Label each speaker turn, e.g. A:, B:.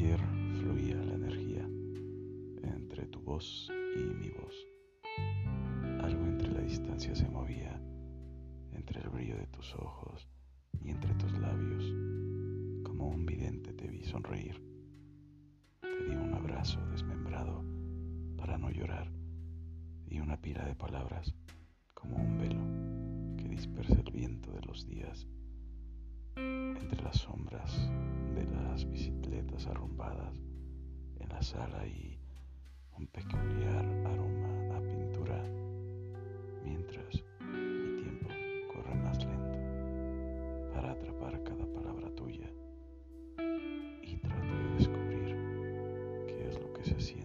A: taller fluía la energía entre tu voz y mi voz. Algo entre la distancia se movía, entre el brillo de tus ojos y entre tus labios. Como un vidente te vi sonreír. Te di un abrazo desmembrado para no llorar y una pila de palabras como un velo que dispersa el viento de los días. en la sala y un peculiar aroma a pintura mientras mi tiempo corre más lento para atrapar cada palabra tuya y trato de descubrir qué es lo que se siente.